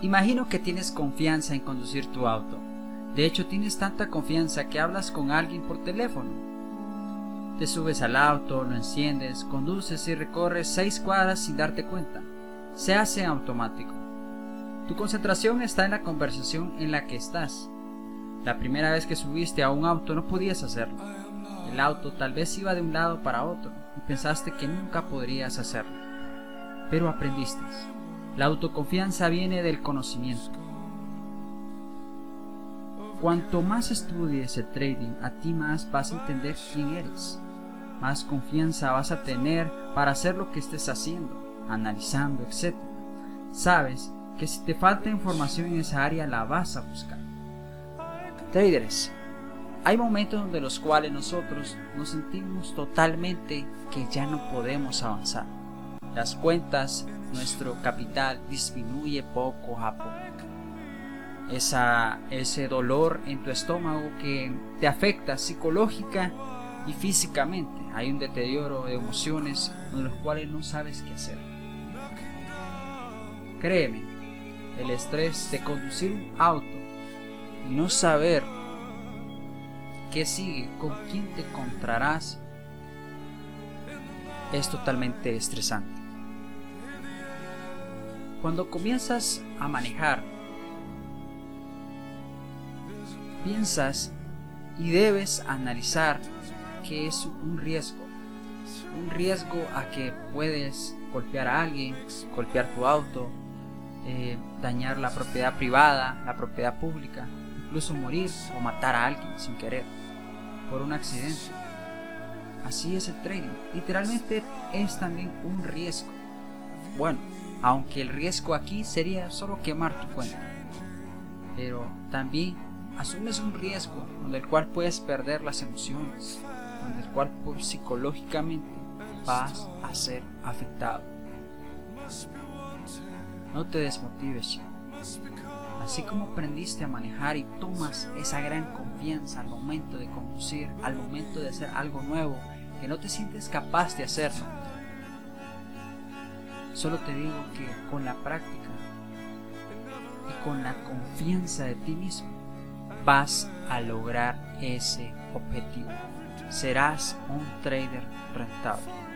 Imagino que tienes confianza en conducir tu auto. De hecho, tienes tanta confianza que hablas con alguien por teléfono. Te subes al auto, lo enciendes, conduces y recorres seis cuadras sin darte cuenta. Se hace automático. Tu concentración está en la conversación en la que estás. La primera vez que subiste a un auto no podías hacerlo. El auto tal vez iba de un lado para otro pensaste que nunca podrías hacerlo. Pero aprendiste. La autoconfianza viene del conocimiento. Cuanto más estudies el trading, a ti más vas a entender quién eres. Más confianza vas a tener para hacer lo que estés haciendo, analizando, etc. Sabes que si te falta información en esa área la vas a buscar. Traders, hay momentos donde los cuales nosotros nos sentimos totalmente que ya no podemos avanzar. Las cuentas, nuestro capital disminuye poco a poco. Esa, ese dolor en tu estómago que te afecta psicológica y físicamente. Hay un deterioro de emociones con los cuales no sabes qué hacer. Créeme, el estrés de conducir un auto y no saber qué sigue, con quién te encontrarás, es totalmente estresante. Cuando comienzas a manejar, piensas y debes analizar que es un riesgo. Un riesgo a que puedes golpear a alguien, golpear tu auto, eh, dañar la propiedad privada, la propiedad pública, incluso morir o matar a alguien sin querer por un accidente. Así es el trading. Literalmente es también un riesgo. Bueno, aunque el riesgo aquí sería solo quemar tu cuenta. Pero también asumes un riesgo donde el cual puedes perder las emociones, donde el cual psicológicamente vas a ser afectado. No te desmotives, Así como aprendiste a manejar y tomas esa gran confianza al momento de conducir, al momento de hacer algo nuevo, que no te sientes capaz de hacerlo. Solo te digo que con la práctica y con la confianza de ti mismo vas a lograr ese objetivo. Serás un trader rentable.